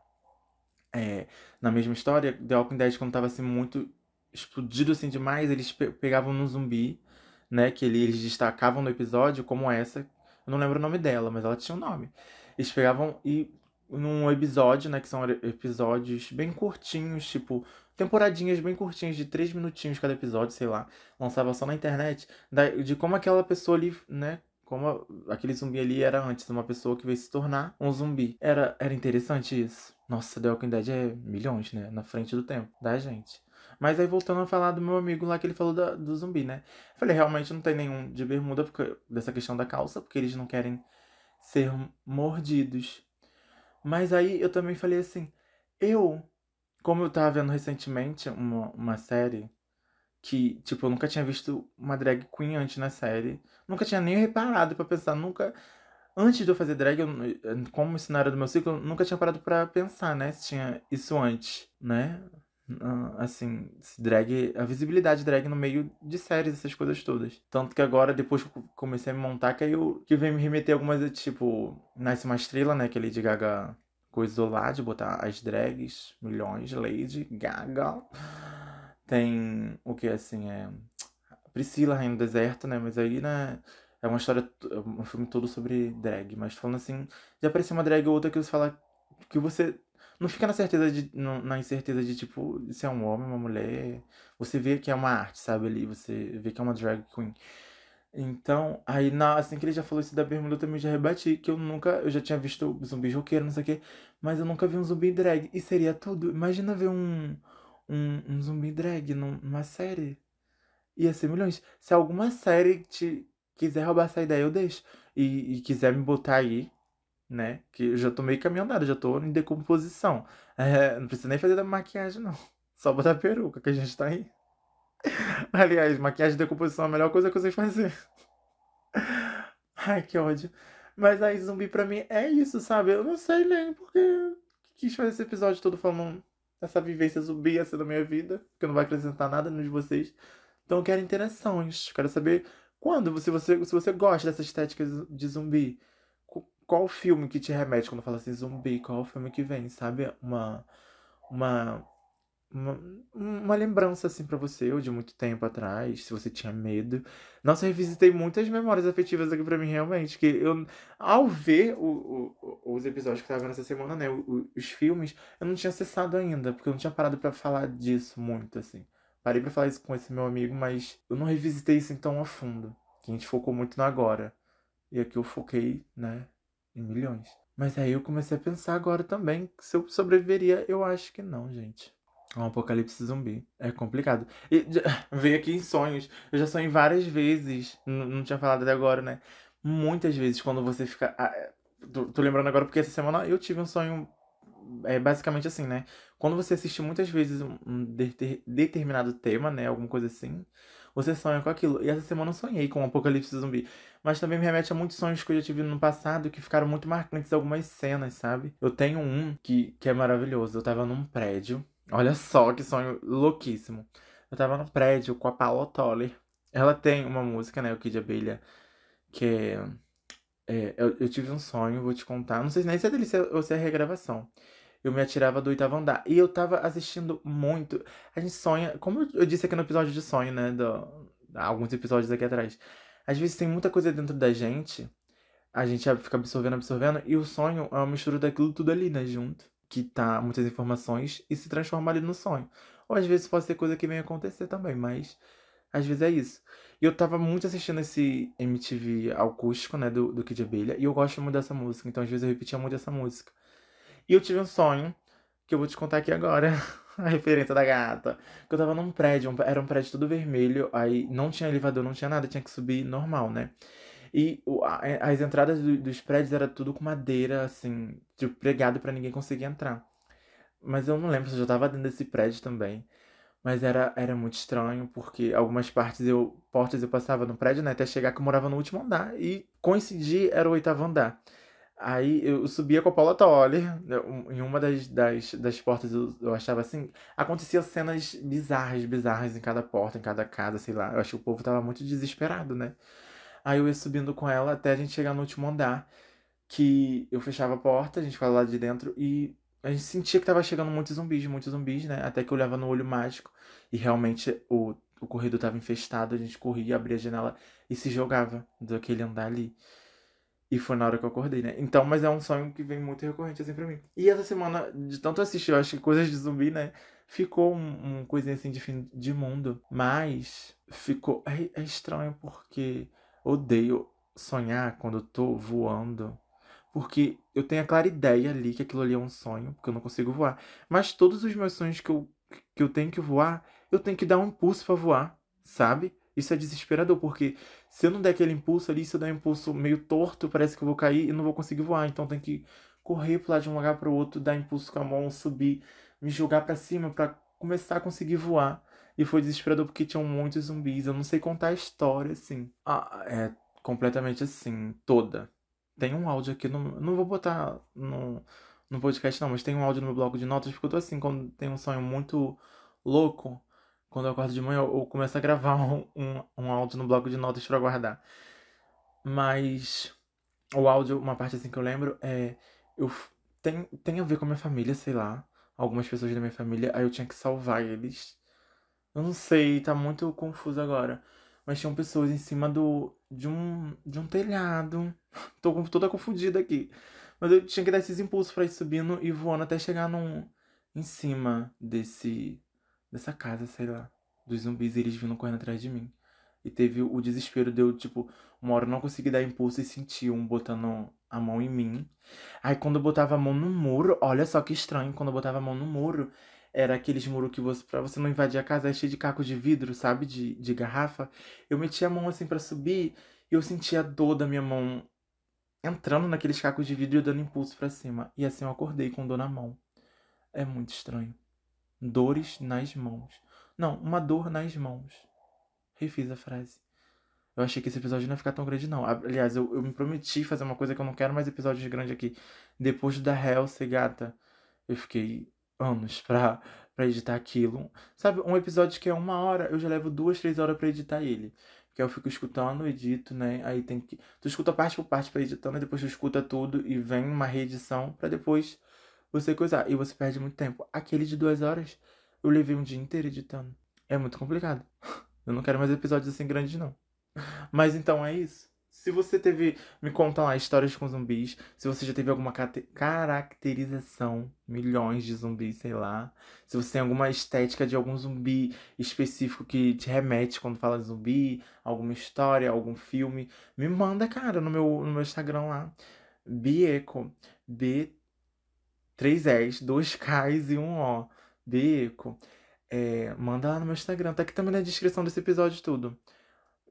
é, na mesma história, The Walking Dead, quando tava, assim, muito explodido, assim, demais, eles pe pegavam no zumbi, né, que ele, eles destacavam no episódio, como essa, eu não lembro o nome dela, mas ela tinha um nome. Eles pegavam e, num episódio, né, que são episódios bem curtinhos, tipo, temporadinhas bem curtinhas, de três minutinhos cada episódio, sei lá, lançava só na internet, de como aquela pessoa ali, né, como aquele zumbi ali era antes uma pessoa que veio se tornar um zumbi. Era, era interessante isso. Nossa, The Walking Dead é milhões, né? Na frente do tempo da gente. Mas aí voltando a falar do meu amigo lá que ele falou da, do zumbi, né? Falei, realmente não tem nenhum de bermuda porque, dessa questão da calça, porque eles não querem ser mordidos. Mas aí eu também falei assim, eu, como eu tava vendo recentemente uma, uma série que, tipo, eu nunca tinha visto uma drag queen antes na série. Nunca tinha nem reparado para pensar, nunca. Antes de eu fazer drag, eu, como isso não era do meu ciclo, eu nunca tinha parado para pensar, né? Se tinha isso antes, né? Assim, drag, a visibilidade drag no meio de séries, essas coisas todas. Tanto que agora, depois que eu comecei a me montar, que aí eu que vem me remeter algumas, tipo, Nasce uma Estrela, né? Que a Lady Gaga coisou lá de botar as drags, milhões, Lady Gaga. Tem o que assim é Priscila, Rainha do Deserto, né? Mas aí, né, é uma história, é um filme todo sobre drag, mas falando assim, já apareceu uma drag ou outra que você fala que você não fica na certeza de na incerteza de tipo se é um homem, uma mulher, você vê que é uma arte, sabe ali, você vê que é uma drag queen. Então, aí na, assim que ele já falou isso da bermuda, eu também já rebati que eu nunca, eu já tinha visto zumbi roqueiro, não sei o quê, mas eu nunca vi um zumbi drag. E seria tudo. Imagina ver um um, um zumbi drag numa série. Ia ser milhões. Se alguma série te quiser roubar essa ideia, eu deixo. E, e quiser me botar aí, né? Que eu já tô meio caminhonado, já tô em decomposição. É, não precisa nem fazer da maquiagem, não. Só botar peruca que a gente tá aí. Aliás, maquiagem de decomposição é a melhor coisa que eu sei fazer. Ai, que ódio. Mas aí, zumbi pra mim é isso, sabe? Eu não sei nem porque quis fazer esse episódio todo falando essa vivência zumbi essa da minha vida, que não vai acrescentar nada nos vocês. Então eu quero interações. Quero saber quando, se você, se você gosta dessa estética de zumbi, qual filme que te remete quando fala assim zumbi? Qual filme que vem, sabe? Uma. Uma uma, uma lembrança assim para você, ou de muito tempo atrás, se você tinha medo. Nossa, eu revisitei muitas memórias afetivas aqui para mim, realmente. Que eu, ao ver o, o, os episódios que tava vendo essa semana, né, os, os filmes, eu não tinha acessado ainda, porque eu não tinha parado para falar disso muito, assim. Parei pra falar isso com esse meu amigo, mas eu não revisitei isso tão a fundo. Que a gente focou muito no agora. E aqui eu foquei, né, em milhões. Mas aí eu comecei a pensar agora também se eu sobreviveria, eu acho que não, gente. Um apocalipse zumbi. É complicado. E veio aqui em sonhos. Eu já sonhei várias vezes. Não tinha falado até agora, né? Muitas vezes quando você fica. Ah, é, tô, tô, lembrando agora porque essa semana eu tive um sonho. É basicamente assim, né? Quando você assiste muitas vezes um determinado tema, né? Alguma coisa assim. Você sonha com aquilo. E essa semana eu sonhei com o apocalipse zumbi. Mas também me remete a muitos sonhos que eu já tive no passado que ficaram muito marcantes algumas cenas, sabe? Eu tenho um que, que é maravilhoso. Eu tava num prédio. Olha só que sonho louquíssimo. Eu tava num prédio com a Paula Toller. Ela tem uma música, né? O Kid Abelha, que é. é eu, eu, tive um sonho, vou te contar. Não sei nem se é delícia ou se é regravação eu me atirava do oitavo andar. E eu tava assistindo muito. A gente sonha, como eu disse aqui no episódio de sonho, né? Do, alguns episódios aqui atrás. Às vezes tem muita coisa dentro da gente, a gente fica absorvendo, absorvendo, e o sonho é uma mistura daquilo tudo ali, né? Junto. Que tá muitas informações e se transforma ali no sonho. Ou às vezes pode ser coisa que vem acontecer também, mas às vezes é isso. E eu tava muito assistindo esse MTV acústico, né, do, do Kid Abelha, e eu gosto muito dessa música, então às vezes eu repetia muito essa música. E eu tive um sonho, que eu vou te contar aqui agora. a referência da gata. Que eu tava num prédio, era um prédio todo vermelho, aí não tinha elevador, não tinha nada, tinha que subir normal, né? E as entradas dos prédios era tudo com madeira, assim, tipo, pregado para ninguém conseguir entrar. Mas eu não lembro se eu já tava dentro desse prédio também. Mas era, era muito estranho, porque algumas partes eu. Portas eu passava no prédio, né? Até chegar que eu morava no último andar. E coincidir era o oitavo andar. Aí eu subia com a Paula Toller, né, em uma das, das, das portas eu, eu achava assim, acontecia cenas bizarras, bizarras em cada porta, em cada casa, sei lá. Eu acho que o povo tava muito desesperado, né? Aí eu ia subindo com ela até a gente chegar no último andar, que eu fechava a porta, a gente ficava lá de dentro e a gente sentia que tava chegando muitos zumbis, muitos zumbis, né? Até que eu olhava no olho mágico e realmente o, o corredor tava infestado, a gente corria, abria a janela e se jogava daquele andar ali. E foi na hora que eu acordei, né? Então, mas é um sonho que vem muito recorrente assim pra mim. E essa semana, de tanto assistir, eu acho que coisas de zumbi, né? Ficou um, um coisinha assim de fim de mundo. Mas ficou. É, é estranho porque odeio sonhar quando eu tô voando. Porque eu tenho a clara ideia ali que aquilo ali é um sonho, porque eu não consigo voar. Mas todos os meus sonhos que eu, que eu tenho que voar, eu tenho que dar um impulso para voar, sabe? Isso é desesperador, porque se eu não der aquele impulso ali, se eu der um impulso meio torto, parece que eu vou cair e não vou conseguir voar. Então tem que correr pular de um lugar para o outro, dar impulso com a mão, subir, me jogar para cima para começar a conseguir voar. E foi desesperador porque tinham muitos zumbis. Eu não sei contar a história, assim. Ah, é completamente assim, toda. Tem um áudio aqui, no, não vou botar no, no podcast não, mas tem um áudio no meu bloco de notas, porque eu tô assim, quando tem um sonho muito louco, quando eu acordo de manhã, eu começo a gravar um, um, um áudio no bloco de notas para guardar. Mas o áudio, uma parte assim que eu lembro, é. Eu, tem, tem a ver com a minha família, sei lá. Algumas pessoas da minha família, aí eu tinha que salvar eles. Eu não sei, tá muito confuso agora. Mas tinham pessoas em cima do. de um. de um telhado. Tô toda confundida aqui. Mas eu tinha que dar esses impulsos para ir subindo e voando até chegar num. em cima desse dessa casa, sei lá, dos zumbis, eles vindo correndo atrás de mim. E teve o desespero de eu, tipo, uma hora eu não consegui dar impulso e sentir um botando a mão em mim. Aí quando eu botava a mão no muro, olha só que estranho, quando eu botava a mão no muro, era aqueles muros que você, pra você não invadir a casa, é cheio de cacos de vidro, sabe? De, de garrafa. Eu metia a mão assim para subir e eu sentia a dor da minha mão entrando naqueles cacos de vidro e dando impulso para cima. E assim eu acordei com dor na mão. É muito estranho. Dores nas mãos. Não, uma dor nas mãos. Refiz a frase. Eu achei que esse episódio não ia ficar tão grande, não. Aliás, eu, eu me prometi fazer uma coisa que eu não quero mais episódios grandes aqui. Depois da Hellsey, gata, eu fiquei anos pra, pra editar aquilo. Sabe, um episódio que é uma hora, eu já levo duas, três horas pra editar ele. Que eu fico escutando, edito, né? Aí tem que. Tu escuta parte por parte pra editando, depois tu escuta tudo e vem uma reedição pra depois você coisar. E você perde muito tempo. Aquele de duas horas, eu levei um dia inteiro editando. É muito complicado. Eu não quero mais episódios assim grandes, não. Mas então é isso. Se você teve. Me conta lá histórias com zumbis. Se você já teve alguma caracterização. Milhões de zumbis, sei lá. Se você tem alguma estética de algum zumbi específico que te remete quando fala zumbi. Alguma história, algum filme. Me manda, cara, no meu, no meu Instagram lá. Bieco. B três S, dois Ks e um O. Beco. É, manda lá no meu Instagram. Tá aqui também na descrição desse episódio tudo.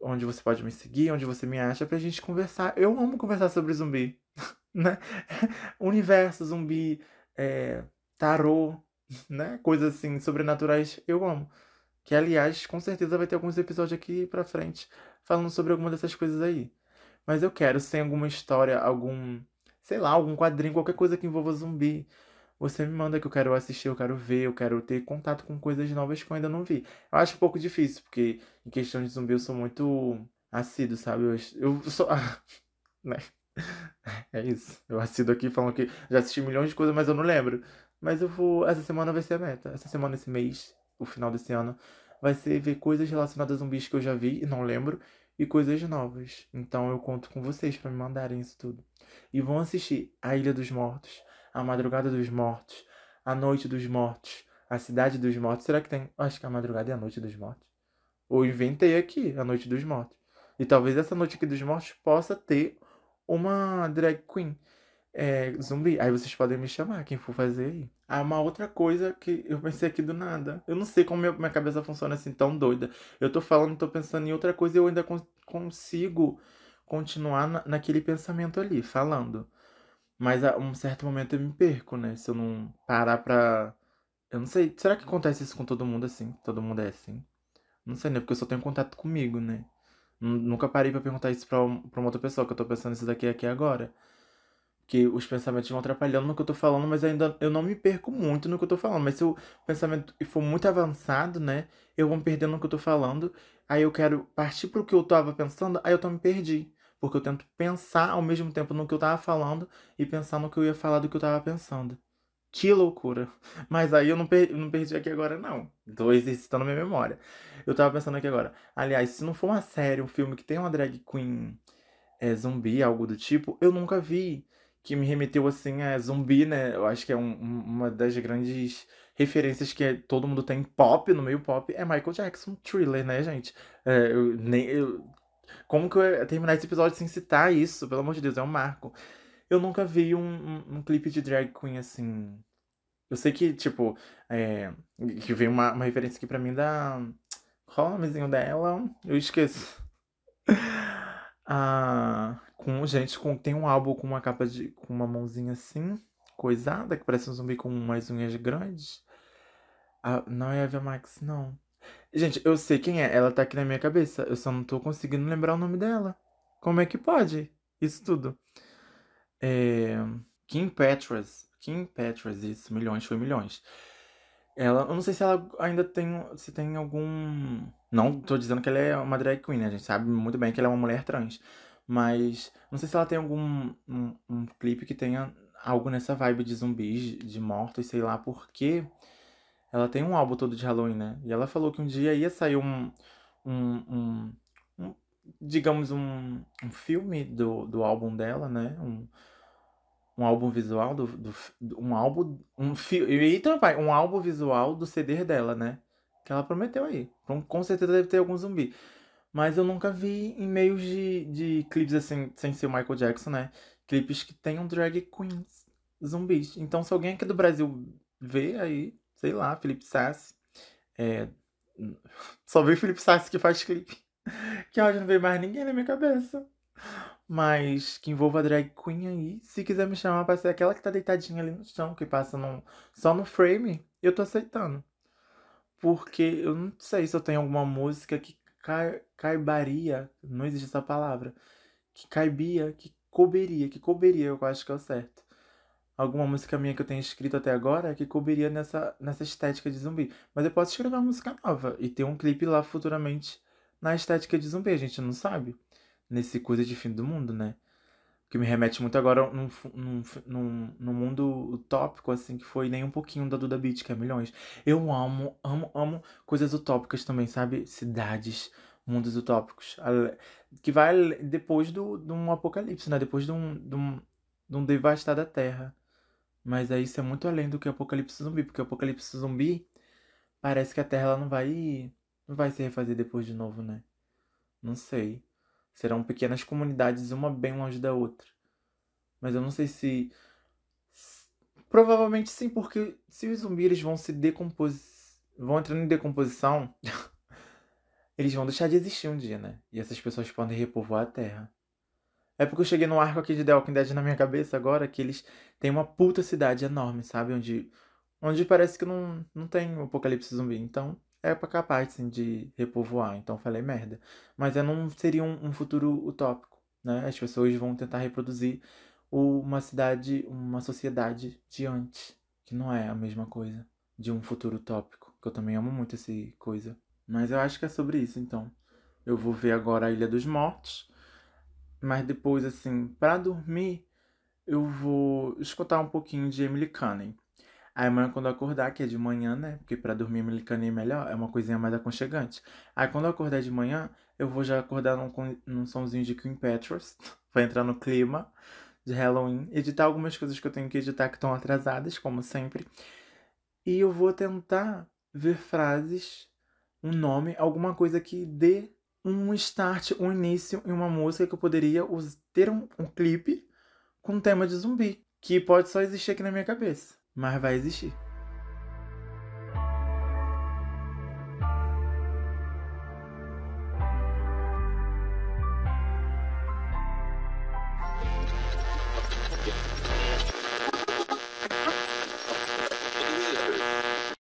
Onde você pode me seguir, onde você me acha, pra gente conversar. Eu amo conversar sobre zumbi. né? Universo, zumbi, é, tarô, né? Coisas assim, sobrenaturais. Eu amo. Que, aliás, com certeza vai ter alguns episódios aqui pra frente falando sobre alguma dessas coisas aí. Mas eu quero, se tem alguma história, algum, sei lá, algum quadrinho, qualquer coisa que envolva zumbi, você me manda que eu quero assistir, eu quero ver, eu quero ter contato com coisas novas que eu ainda não vi. Eu acho um pouco difícil, porque em questão de zumbi eu sou muito assíduo, sabe? Eu, eu sou. né? É isso. Eu assido aqui falando que já assisti milhões de coisas, mas eu não lembro. Mas eu vou. Essa semana vai ser a meta. Essa semana, esse mês, o final desse ano, vai ser ver coisas relacionadas a zumbis que eu já vi e não lembro. E coisas novas. Então eu conto com vocês para me mandarem isso tudo. E vão assistir A Ilha dos Mortos, A Madrugada dos Mortos, A Noite dos Mortos, A Cidade dos Mortos. Será que tem? Acho que a madrugada é a Noite dos Mortos. Ou inventei aqui a Noite dos Mortos. E talvez essa Noite aqui dos Mortos possa ter uma drag queen é, zumbi. Aí vocês podem me chamar, quem for fazer aí. Ah, uma outra coisa que eu pensei aqui do nada. Eu não sei como minha, minha cabeça funciona assim tão doida. Eu tô falando, tô pensando em outra coisa e eu ainda con consigo continuar na, naquele pensamento ali, falando. Mas a um certo momento eu me perco, né? Se eu não parar pra. Eu não sei. Será que acontece isso com todo mundo assim? Todo mundo é assim? Não sei, né? Porque eu só tenho contato comigo, né? Nunca parei pra perguntar isso pra, pra uma outra pessoa, que eu tô pensando isso daqui aqui agora. Que os pensamentos vão atrapalhando no que eu tô falando, mas ainda eu não me perco muito no que eu tô falando. Mas se o pensamento for muito avançado, né? Eu vou me perdendo no que eu tô falando. Aí eu quero partir pro que eu tava pensando, aí eu tô me perdi. Porque eu tento pensar ao mesmo tempo no que eu tava falando e pensar no que eu ia falar do que eu tava pensando. Que loucura. Mas aí eu não, per não perdi aqui agora, não. Tô exercitando minha memória. Eu tava pensando aqui agora. Aliás, se não for uma série, um filme que tem uma drag queen é, zumbi, algo do tipo, eu nunca vi. Que me remeteu assim a zumbi, né? Eu acho que é um, uma das grandes referências que é, todo mundo tem pop, no meio pop, é Michael Jackson, thriller, né, gente? É, eu, nem, eu, como que eu ia terminar esse episódio sem citar isso? Pelo amor de Deus, é um marco. Eu nunca vi um, um, um clipe de drag queen assim. Eu sei que, tipo, é, que veio uma, uma referência aqui pra mim da. Qual o nomezinho dela? Eu esqueço. ah, com, gente, com, tem um álbum com uma capa de. com uma mãozinha assim, coisada, que parece um zumbi com umas unhas grandes. Ah, não é Eva Max, não. Gente, eu sei quem é, ela tá aqui na minha cabeça, eu só não tô conseguindo lembrar o nome dela. Como é que pode? Isso tudo. É... Kim Petras. Kim Petras, isso, milhões, foi milhões. Ela, eu não sei se ela ainda tem, se tem algum... Não tô dizendo que ela é uma drag queen, né? A gente sabe muito bem que ela é uma mulher trans. Mas não sei se ela tem algum um, um clipe que tenha algo nessa vibe de zumbis, de mortos, sei lá por quê. Ela tem um álbum todo de Halloween, né? E ela falou que um dia ia sair um, um, um, um digamos, um, um filme do, do álbum dela, né? Um, um álbum visual do, do um álbum um eita pai um álbum visual do CD dela né? Que ela prometeu aí. Então, com certeza deve ter algum zumbi. Mas eu nunca vi em meios de, de clipes assim sem ser o Michael Jackson né? Clipes que tenham drag queens zumbis. Então se alguém aqui do Brasil vê aí sei lá Felipe Sassi é, só vi Felipe Sassi que faz clipe que hoje não veio mais ninguém na minha cabeça mas que envolva drag queen aí. Se quiser me chamar pra ser aquela que tá deitadinha ali no chão, que passa no, só no frame, eu tô aceitando. Porque eu não sei se eu tenho alguma música que cai, caibaria, não existe essa palavra, que caibia, que couberia, que couberia, eu acho que é o certo. Alguma música minha que eu tenho escrito até agora que couberia nessa, nessa estética de zumbi. Mas eu posso escrever uma música nova e ter um clipe lá futuramente na estética de zumbi, a gente não sabe nesse coisa de fim do mundo, né? Que me remete muito agora num, num, num, num mundo utópico, assim, que foi nem um pouquinho da Duda Beat, que é milhões. Eu amo, amo, amo coisas utópicas também, sabe? Cidades, mundos utópicos. Que vai depois do, de um apocalipse, né? Depois de um, de um, de um devastar da Terra. Mas aí isso é muito além do que o apocalipse zumbi, porque o apocalipse zumbi parece que a Terra ela não vai não vai se refazer depois de novo, né? Não sei. Serão pequenas comunidades, uma bem longe da outra. Mas eu não sei se. Provavelmente sim, porque se os zumbis vão se decompos... vão entrando em decomposição, eles vão deixar de existir um dia, né? E essas pessoas podem repovoar a Terra. É porque eu cheguei no arco aqui de The Walking Dead na minha cabeça agora que eles têm uma puta cidade enorme, sabe? Onde, onde parece que não, não tem um apocalipse zumbi. Então, é capaz assim, de repovoar, então falei merda. Mas é não seria um, um futuro utópico, né? As pessoas vão tentar reproduzir uma cidade, uma sociedade de antes, que não é a mesma coisa de um futuro utópico, que eu também amo muito essa coisa. Mas eu acho que é sobre isso, então. Eu vou ver agora a Ilha dos Mortos, mas depois, assim, para dormir, eu vou escutar um pouquinho de Emily Cunning. Aí amanhã quando eu acordar, que é de manhã, né? Porque para dormir Cunning é melhor, é uma coisinha mais aconchegante. Aí quando eu acordar de manhã, eu vou já acordar num, num somzinho de Queen Petros, pra entrar no clima de Halloween, editar algumas coisas que eu tenho que editar que estão atrasadas, como sempre. E eu vou tentar ver frases, um nome, alguma coisa que dê um start, um início em uma música que eu poderia ter um, um clipe com um tema de zumbi, que pode só existir aqui na minha cabeça, mas vai existir.